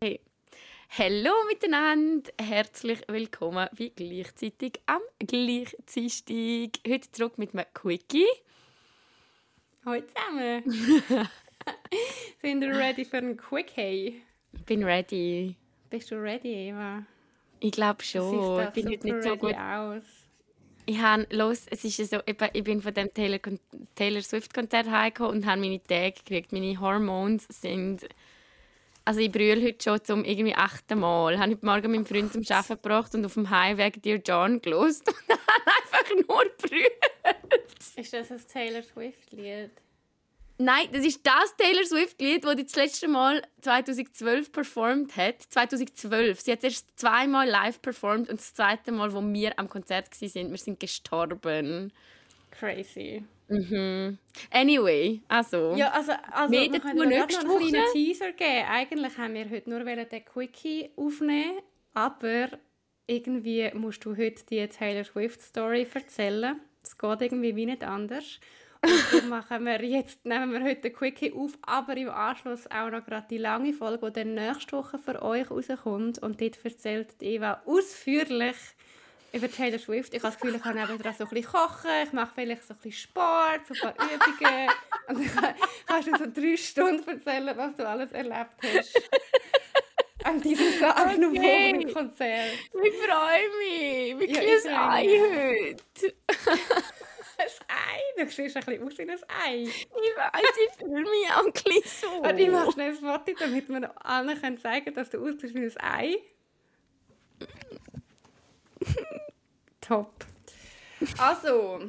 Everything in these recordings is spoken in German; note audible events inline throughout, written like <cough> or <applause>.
Hey. Hallo miteinander, herzlich willkommen wie gleichzeitig am Gleichzeitig. Heute zurück mit einem Quickie. Hallo zusammen. <laughs> Sind ihr ready für einen Quickie? Ich bin ready. Bist du ready, Eva? Ich glaube schon. Ich bin nicht so gut aus. Ich habe los, es ist so, ich bin von dem Taylor, Taylor Swift Konzert heimgekommen und habe meine Tage gekriegt. Meine Hormones sind also ich brülle heute schon zum irgendwie achten Mal. Ich habe heute Morgen meinen Freund zum Arbeiten gebracht und auf dem Highweg Dear John gelost <laughs> und einfach nur brüllt. Ist das ein Taylor Swift-Lied? Nein, das ist das Taylor Swift-Lied, das das letzte Mal 2012 performt hat. 2012. Sie hat erst zweimal live performt und das zweite Mal, wo wir am Konzert waren, wir sind gestorben. Crazy. Mhm. Anyway, also. Ja, also, also wir können noch einen kleinen Teaser geben. Eigentlich haben wir heute nur den Quickie aufnehmen, aber irgendwie musst du heute die Taylor Swift Story erzählen. Es geht irgendwie wie nicht anders. Und <laughs> machen wir jetzt, nehmen wir heute den Quickie auf, aber im Anschluss auch noch gerade die lange Folge, die dann nächste Woche für euch rauskommt. Und dort erzählt Eva ausführlich, über Taylor Swift. Ich habe das Gefühl, ich kann nebenan so ein bisschen kochen, ich mache vielleicht so ein bisschen Sport, so ein paar Übungen. <laughs> Und dann kannst du so drei Stunden erzählen, was du alles erlebt hast. An diesem sagenumwobenen okay. Konzert. Ich freue mich. Wie ja, ein Ei heute. <laughs> ein Ei? Du siehst ein bisschen aus wie ein Ei. Ich weiß, ich fühle mich auch ein bisschen so. Und ich mache schnell ein Foto, damit wir allen zeigen können, dass du aussiehst wie ein Ei. <laughs> Top. Also.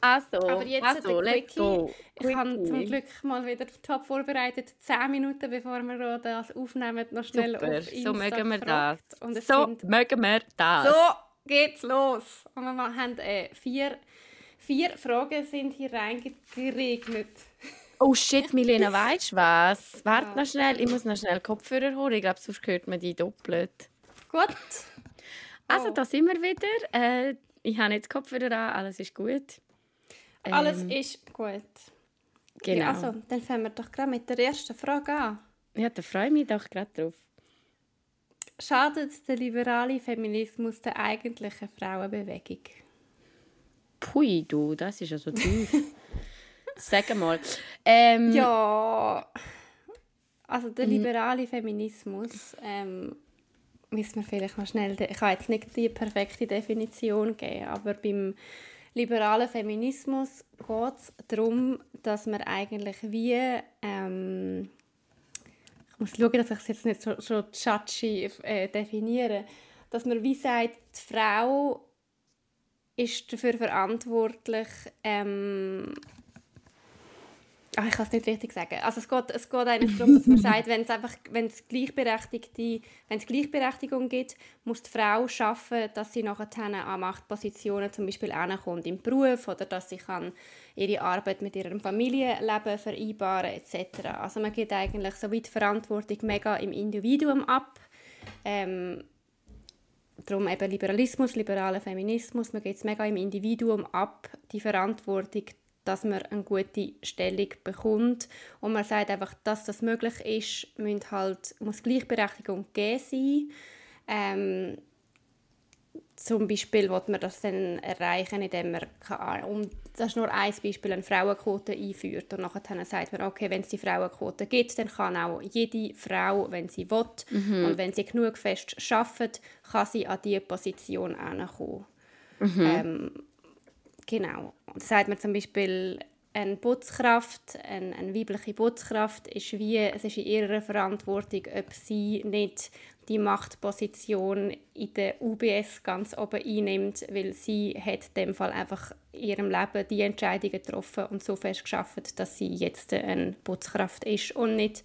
Also, aber jetzt also, let's go. Ich habe zum Glück mal wieder top vorbereitet. Zehn Minuten bevor wir das aufnehmen, noch schnell Super, auf Insta so mögen wir das. Und so sind, mögen wir das. So geht's los. Und wir haben äh, vier, vier Fragen sind hier reingeregnet. <laughs> Oh shit, Milena, weißt du was? Warte ja. noch schnell, ich muss noch schnell Kopfhörer holen. Ich glaube, sonst hört man die doppelt. Gut. Also, oh. da sind wir wieder. Äh, ich habe jetzt Kopfhörer an, alles ist gut. Ähm, alles ist gut. Genau. Ja, also, dann fangen wir doch gerade mit der ersten Frage an. Ja, da freue ich mich doch gerade drauf. Schadet der liberale Feminismus der eigentlichen Frauenbewegung? Pui, du, das ist ja so tief. <laughs> Sag mal. Ähm, ja, also der liberale Feminismus ähm, müssen wir vielleicht noch schnell, ich kann jetzt nicht die perfekte Definition geben, aber beim liberalen Feminismus geht es darum, dass man eigentlich wie, ähm, ich muss schauen, dass ich es jetzt nicht so, so judgy äh, definiere, dass man wie sagt, die Frau ist dafür verantwortlich, ähm, Ach, ich kann es nicht richtig sagen. Also es geht, es geht eigentlich darum, dass man <laughs> sagt, wenn es einfach, wenn es Gleichberechtigte, wenn es Gleichberechtigung gibt, muss die Frau schaffen, dass sie nachher an Machtpositionen zum Beispiel ankommt im Beruf oder dass sie kann ihre Arbeit mit ihrem Familienleben vereinbaren etc. Also man geht eigentlich so weit Verantwortung mega im Individuum ab. Ähm, darum eben Liberalismus, liberaler Feminismus, man geht es mega im Individuum ab, die Verantwortung dass man eine gute Stellung bekommt. Und man sagt einfach, dass das möglich ist, muss, halt, muss Gleichberechtigung gegeben sein. Ähm, zum Beispiel will man das dann erreichen, indem man, und das ist nur ein Beispiel, eine Frauenquote einführt und nachher sagt man, okay, wenn es die Frauenquote gibt, dann kann auch jede Frau, wenn sie will mhm. und wenn sie genug fest schafft, kann sie an diese Position kommen. Mhm. Ähm, Genau. Das sagt man zum Beispiel, eine Putzkraft, eine, eine weibliche Putzkraft, ist wie, es ist in ihrer Verantwortung, ob sie nicht die Machtposition in der UBS ganz oben einnimmt, weil sie hat in dem Fall einfach in ihrem Leben die Entscheidung getroffen und so fest geschafft, dass sie jetzt eine Putzkraft ist und nicht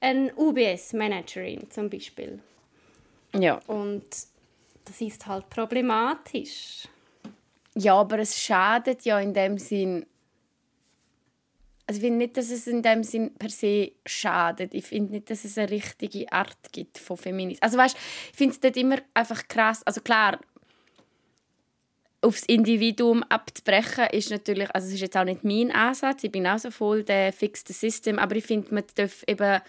eine UBS-Managerin zum Beispiel. Ja. Und das ist halt problematisch. Ja, aber es schadet ja in dem Sinn. Also ich finde nicht, dass es in dem Sinn per se schadet. Ich finde nicht, dass es eine richtige Art gibt von Feminismus. Also weißt, ich finde es dort immer einfach krass. Also klar, aufs Individuum abzubrechen ist natürlich, also es ist jetzt auch nicht mein Ansatz. Ich bin auch so voll der fixed System, aber ich finde, man darf eben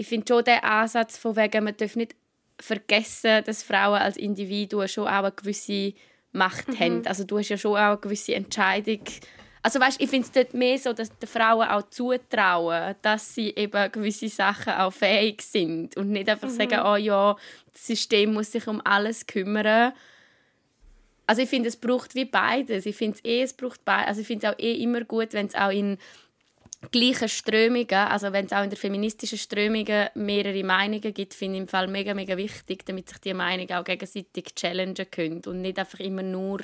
ich finde schon den Ansatz von wegen, man darf nicht vergessen, dass Frauen als Individuen schon auch eine gewisse Macht mhm. haben. Also du hast ja schon auch eine gewisse Entscheidung. Also weißt, ich finde es dort mehr so, dass die Frauen auch zutrauen, dass sie eben gewisse Sachen auch fähig sind und nicht einfach mhm. sagen, oh ja, das System muss sich um alles kümmern. Also ich finde, es braucht wie beides. Ich finde es eh, es braucht beides. Also ich finde es auch eh immer gut, wenn es auch in gleichen Strömungen, also wenn es auch in der feministischen Strömungen mehrere Meinungen gibt, finde ich im Fall mega, mega wichtig, damit sich die Meinungen auch gegenseitig challengen können und nicht einfach immer nur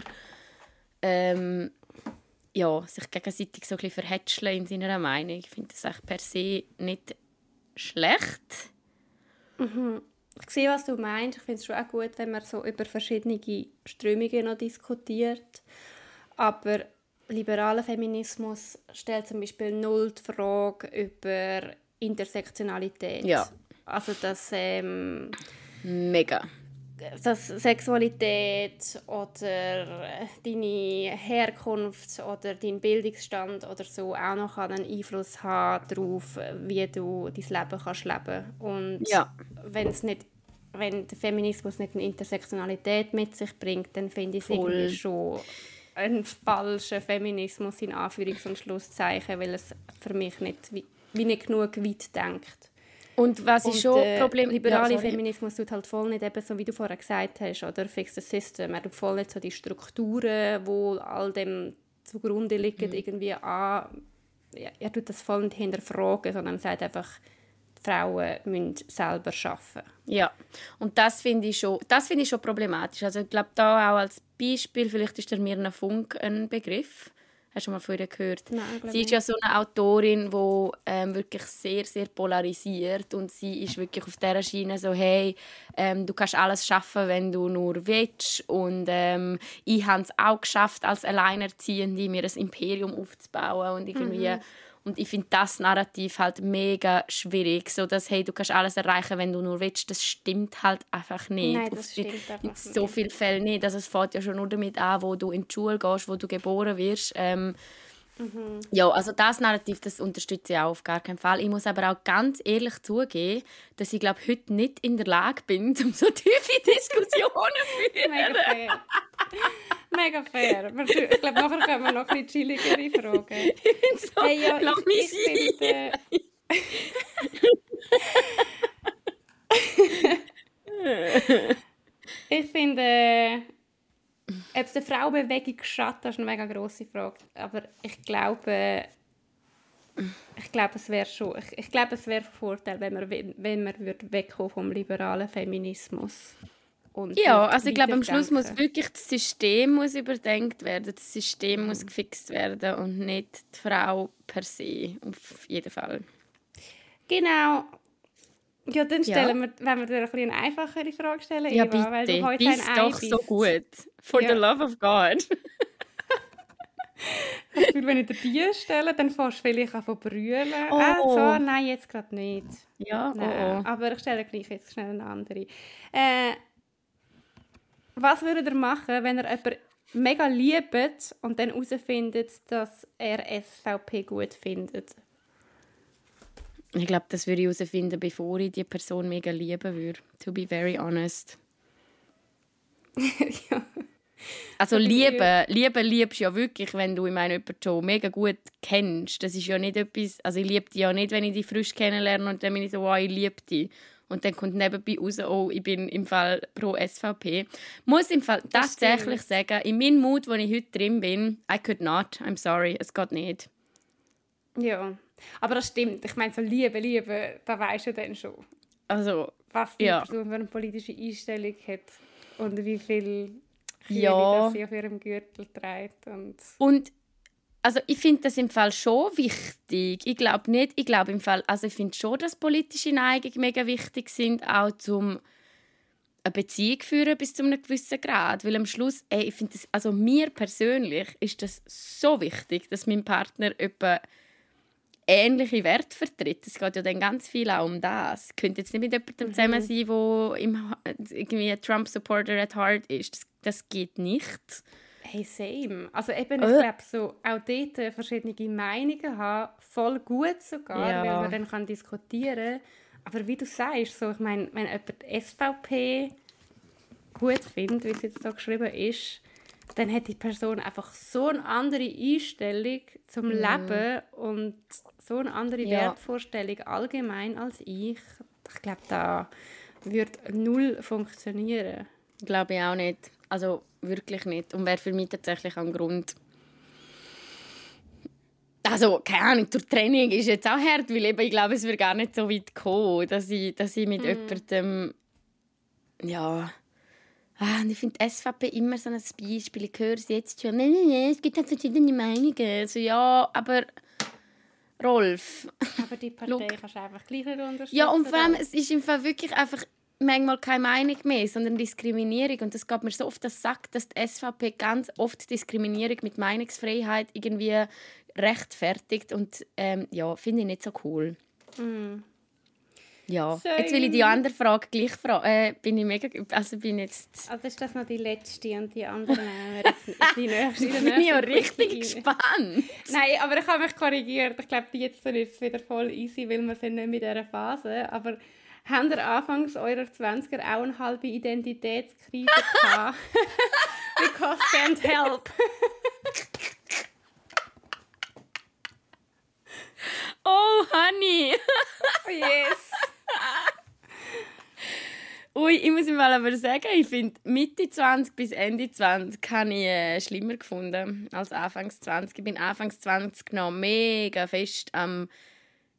ähm, ja, sich gegenseitig so ein bisschen verhätscheln in seiner Meinung. Ich finde das echt per se nicht schlecht. Mhm. Ich sehe, was du meinst. Ich finde es schon auch gut, wenn man so über verschiedene Strömungen noch diskutiert. Aber liberaler Feminismus stellt zum Beispiel null die Frage über Intersektionalität. Ja. Also dass ähm, mega dass Sexualität oder deine Herkunft oder dein Bildungsstand oder so auch noch einen Einfluss haben darauf, wie du dein Leben kannst leben. Und ja. wenn es nicht wenn der Feminismus nicht eine Intersektionalität mit sich bringt, dann finde ich es irgendwie schon ein falscher Feminismus in Anführungs- und Schlusszeichen, weil es für mich nicht, wie, wie nicht genug weit denkt. Und was ist schon äh, Problem? Liberale ja, Feminismus tut halt voll nicht eben so, wie du vorher gesagt hast, oder fix the system. Er tut voll nicht so die Strukturen, wo all dem zugrunde liegen, mhm. irgendwie an. Er tut das voll nicht hinterfragen, sondern sagt einfach, Frauen müssen selber arbeiten. Ja, und das finde ich, schon, find ich schon problematisch. Also ich glaube, da auch als Beispiel, vielleicht ist der Mirna Funk ein Begriff. Hast du mal von ihr gehört? Nein, sie ist ja so eine Autorin, die ähm, wirklich sehr, sehr polarisiert und sie ist wirklich auf dieser Schiene so, hey, ähm, du kannst alles schaffen, wenn du nur willst und ähm, ich habe es auch geschafft, als Alleinerziehende mir ein Imperium aufzubauen und irgendwie mhm und ich finde das Narrativ halt mega schwierig. So dass, hey, du kannst alles erreichen, wenn du nur willst. Das stimmt halt einfach nicht. Nein, das stimmt einfach in so nicht. vielen Fällen nicht. Also es fängt ja schon nur damit an, wo du in die Schule gehst, wo du geboren wirst. Ähm, Mhm. Ja, also das Narrativ, das unterstütze ich auch auf gar keinen Fall. Ich muss aber auch ganz ehrlich zugeben, dass ich glaube heute nicht in der Lage bin, <laughs> um so tiefe Diskussionen zu <laughs> führen. Mega fair. Ich glaube, nachher können wir noch ein bisschen chilligere Fragen. so, hey, ja, lass ich, mich ich finde... <laughs> ich finde ob es der Frauenbewegung schadet, das ist eine mega grosse Frage. Aber ich glaube, ich glaube, es wäre schon, ich, ich glaube, es wäre ein Vorteil, wenn man, wenn man wegkommen vom liberalen Feminismus. Ja, also ich glaube, am Schluss muss wirklich das System muss überdenkt werden, das System mhm. muss gefixt werden und nicht die Frau per se, auf jeden Fall. Genau, ja, dann stellen ja. wir, wenn wir dir ein eine einfachere Frage stellen, ja, Eva, weil du heute bist ein doch so gut. For ja. the love of God. <laughs> ich wenn ich dir die stelle, dann fährst du vielleicht an von brüllen. Oh. Ah, so, nein, jetzt gerade nicht. Ja, nein, oh, oh. Aber ich stelle gleich jetzt schnell eine andere. Äh, was würdet ihr machen, wenn ihr jemanden mega liebt und dann herausfindet, dass er SVP gut findet? Ich glaube, das würde ich herausfinden, bevor ich die Person mega lieben würde. To be very honest. <laughs> ja. Also Liebe, Liebe liebst du ja wirklich, wenn du jemanden schon mega gut kennst. Das ist ja nicht etwas, also ich liebe dich ja nicht, wenn ich dich frisch kennenlerne und dann bin ich so, wow, ich liebe dich. Und dann kommt nebenbei raus, oh, ich bin im Fall pro SVP. Muss im Fall das tatsächlich stimmt. sagen, in meinem Mut, wo ich heute drin bin, I could not, I'm sorry, es geht nicht. Ja, aber das stimmt. Ich meine, so Liebe, Liebe, da weißt du dann schon. Also, was die ja. Person für eine politische Einstellung hat und wie viel Kühe ja. sie auf ihrem Gürtel trägt. Und, und also ich finde das im Fall schon wichtig. Ich glaube nicht, ich glaube im Fall, also ich finde schon, dass politische Neigungen mega wichtig sind, auch zum eine Beziehung führen bis zu einem gewissen Grad. Weil am Schluss, ey, ich finde das, also mir persönlich ist das so wichtig, dass mein Partner etwa ähnliche Werte vertritt. Es geht ja dann ganz viel auch um das. Ich könnte jetzt nicht mit jemandem mhm. zusammen sein, der im, irgendwie ein Trump-Supporter at heart ist. Das, das geht nicht. Hey, same. Also eben, ich äh. glaube, so auch dort verschiedene Meinungen haben, voll gut sogar, ja. weil man dann kann diskutieren aber wie du sagst, so, ich meine, wenn jemand SVP gut findet, wie es jetzt so geschrieben ist, dann hat die Person einfach so eine andere Einstellung zum mm. Leben und so eine andere ja. Wertvorstellung allgemein als ich. Ich glaube, da würde null funktionieren. Glaube ich auch nicht. Also wirklich nicht. Und wäre für mich tatsächlich ein Grund. Also, keine Ahnung, durch Training ist jetzt auch hart, weil eben, ich glaube, es wird gar nicht so weit kommen, dass ich, dass ich mit mm. jemandem, ja, Ah, und ich finde SVP immer so ein Beispiel. Ich höre es jetzt schon. Nein, nein, nein, es gibt halt verschiedene Meinungen. Also, ja, aber Rolf. Aber die Partei <laughs> Look. kannst du einfach gleich nicht unterstützen. Ja, und vor allem, es ist im Fall wirklich einfach manchmal keine Meinung mehr, sondern Diskriminierung. Und das gab mir so oft das sagt, dass die SVP ganz oft Diskriminierung mit Meinungsfreiheit irgendwie rechtfertigt. Und ähm, ja, finde ich nicht so cool. Mm. Ja, so jetzt will ich die andere Frage gleich fragen. Äh, bin ich mega, also bin jetzt... Also ist das noch die letzte und die andere nehmen wir jetzt <laughs> die nächste. Ich bin ja richtig gespannt. <laughs> Nein, aber ich habe mich korrigiert. Ich glaube, jetzt ist es wieder voll easy, weil wir sind nicht in dieser Phase. Aber habt ihr anfangs eurer 20er auch eine halbe Identitätskrise <laughs> gehabt? <laughs> Because can't help. <laughs> oh, honey. oh, yes. Ui, ich muss mal aber sagen, ich finde Mitte 20 bis Ende 20 habe ich äh, schlimmer gefunden als Anfangs 20. Ich bin Anfangs 20 noch mega fest am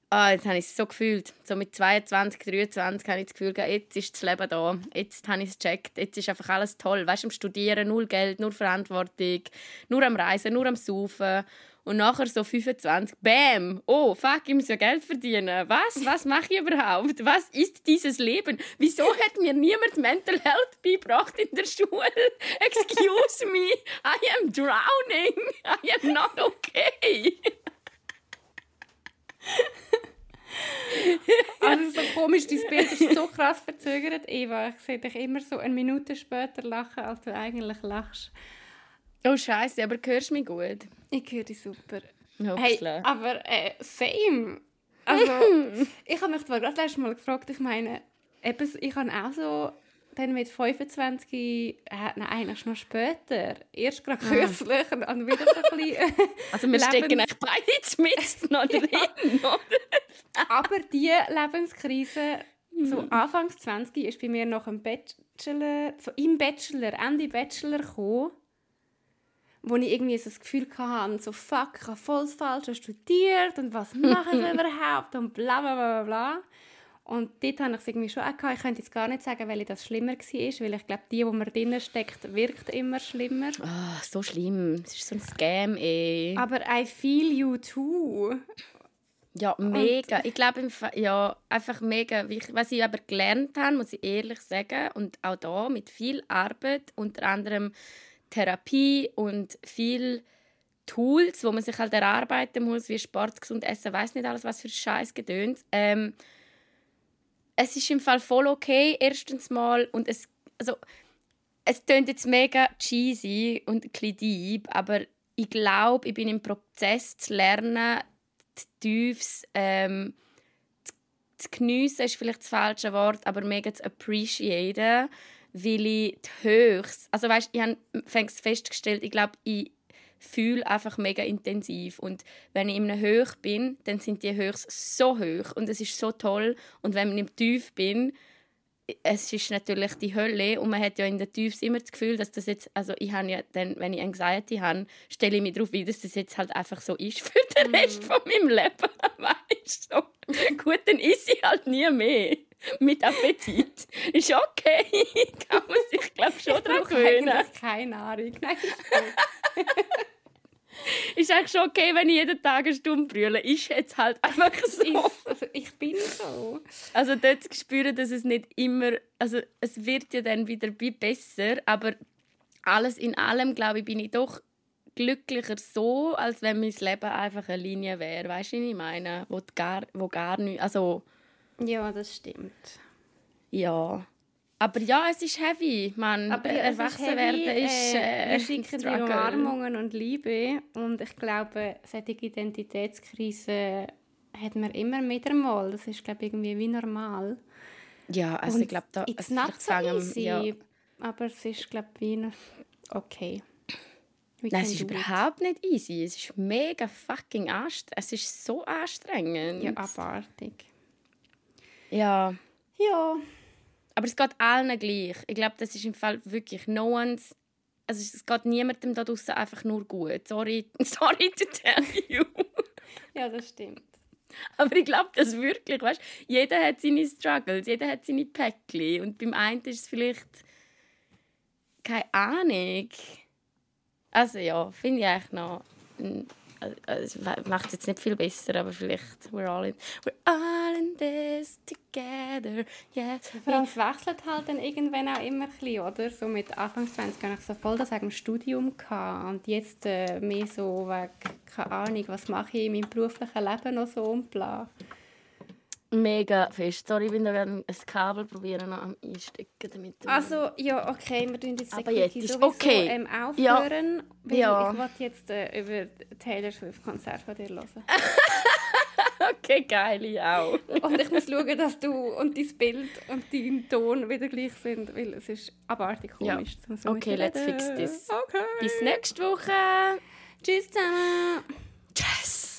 Ah, jetzt habe ich es so gefühlt. So mit 22, 23 habe ich das Gefühl, jetzt ist das Leben da. Jetzt habe ich es gecheckt. Jetzt ist einfach alles toll. Weißt du, am Studieren, null Geld, nur Verantwortung, nur am Reisen, nur am Saufen. Und nachher so 25, bam, oh, fuck, ich muss ja Geld verdienen. Was? Was mache ich überhaupt? Was ist dieses Leben? Wieso hat mir niemand Mental Health beigebracht in der Schule? <laughs> Excuse me, I am drowning. I am not okay. <laughs> <laughs> also so komisch, dein Bild ist so krass verzögert, Eva. Ich sehe dich immer so eine Minute später lachen, als du eigentlich lachst. Oh Scheiße, aber hörst du mich gut? Ich höre dich super. Hey, aber äh, same. Also, <laughs> ich habe mich zwar gerade letztes Mal gefragt, ich meine, eben, ich habe auch so dann mit 25, äh, nein, eigentlich noch später, erst gerade ah. kürzlich und dann wieder so ein bisschen... <laughs> also wir stecken echt beide mit <laughs> noch drin, oder? Aber diese Lebenskrise, so. Anfangs 20, ist bei mir noch im Bachelor, so im Bachelor, Ende Bachelor gekommen wo ich irgendwie so das Gefühl hatte, so fuck, ich habe voll falsch studiert und was <laughs> mache ich überhaupt und bla bla bla bla. Und dort habe ich es irgendwie schon auch gehabt. Ich könnte jetzt gar nicht sagen, weil das schlimmer war, weil ich glaube, die, wo man drinnen steckt, wirkt immer schlimmer. Oh, so schlimm. Es ist so ein Scam, ey. Aber I feel you too. Ja, mega. Und ich glaube, ja, einfach mega. Was ich aber gelernt habe, muss ich ehrlich sagen, und auch da mit viel Arbeit, unter anderem Therapie und viel Tools, wo man sich halt erarbeiten muss, wie Sport, gesund essen, weiß nicht alles, was für Scheiß gedönt. Ähm, es ist im Fall voll okay, erstens mal, und es, also, es klingt jetzt mega cheesy und ein deep, aber ich glaube, ich bin im Prozess zu lernen, die Tiefs ähm, zu, zu geniessen, ist vielleicht das falsche Wort, aber mega zu appreciaten weil ich die Höchst, also weißt, ich habe festgestellt, ich glaube, ich fühle einfach mega intensiv und wenn ich in einem Höch bin, dann sind die Höchst so hoch und es ist so toll und wenn ich im Tief bin, es ist natürlich die Hölle und man hat ja in der Tiefs immer das Gefühl, dass das jetzt, also ich habe ja dann, wenn ich Anxiety habe, stelle ich mich darauf ein, dass das jetzt halt einfach so ist für den Rest mm. von meinem Leben, <laughs> weißt du? So. Gut, dann ist ich halt nie mehr <laughs> mit Appetit. Ist okay. <laughs> Kann man sich, glaube schon daran gewöhnen. keine Nahrung. Nein, <laughs> ist eigentlich schon okay, wenn ich jeden Tag eine Stunde brülle. Ist jetzt halt einfach so. Ist, also ich bin so. Also dort zu spüren, dass es nicht immer... Also es wird ja dann wieder besser, aber alles in allem, glaube ich, bin ich doch glücklicher so, als wenn mein Leben einfach eine Linie wäre. Weißt du, was ich meine? Wo gar, wo gar nicht... Also, ja, das stimmt. Ja. Aber ja, es ist heavy, man. Aber ja, Erwachsen werden ist. Äh, wir schicken dir Umarmungen und Liebe. Und ich glaube, solche Identitätskrise hat man immer wieder mal. Das ist, glaube ich, irgendwie wie normal. Ja, also Und ich glaube, da... Also not vielleicht so easy, ja. aber es ist, glaube ich, wie noch okay. We Nein, es ist it. überhaupt nicht easy. Es ist mega fucking anstrengend. Es ist so anstrengend. Ja, abartig. Ja. Ja, Aber es geht allen gleich. Ich glaube, das ist im Fall wirklich no one's... Also es geht niemandem da draußen einfach nur gut. Sorry, <laughs> sorry to tell you. ja, das stimmt. Aber ich glaube das wirklich, weißt Jeder hat seine Struggles, jeder hat seine Päckchen. Und beim einen ist es vielleicht... Keine Ahnung. Also ja, finde ich eigentlich noch... Also, es macht es jetzt nicht viel besser, aber vielleicht we're all in, we're all in this together, yeah. Vor allem, es wechselt halt dann irgendwann auch immer ein bisschen, oder? So mit Anfang 20 hatte ich so voll das wegen Studium gehabt. und jetzt äh, mehr so wegen, keine Ahnung, was mache ich in meinem beruflichen Leben noch so und bla. Mega fest. Sorry, ich bin da gerade ein Kabel probieren noch am einstecken, damit Also, ja, okay, wir tun jetzt Aber jetzt ist sowieso okay. ähm, aufhören, weil Ja. ich wollte jetzt äh, über Taylor Swift Konzert von dir hören. <laughs> Okay, geil, ich auch. und ich muss schauen, dass du und dein Bild und dein Ton wieder gleich sind, weil es ist abartig Ja. komisch. zum so Okay, let's fix this. Okay. Bis nächste Woche. Tschüss zusammen. Tschüss.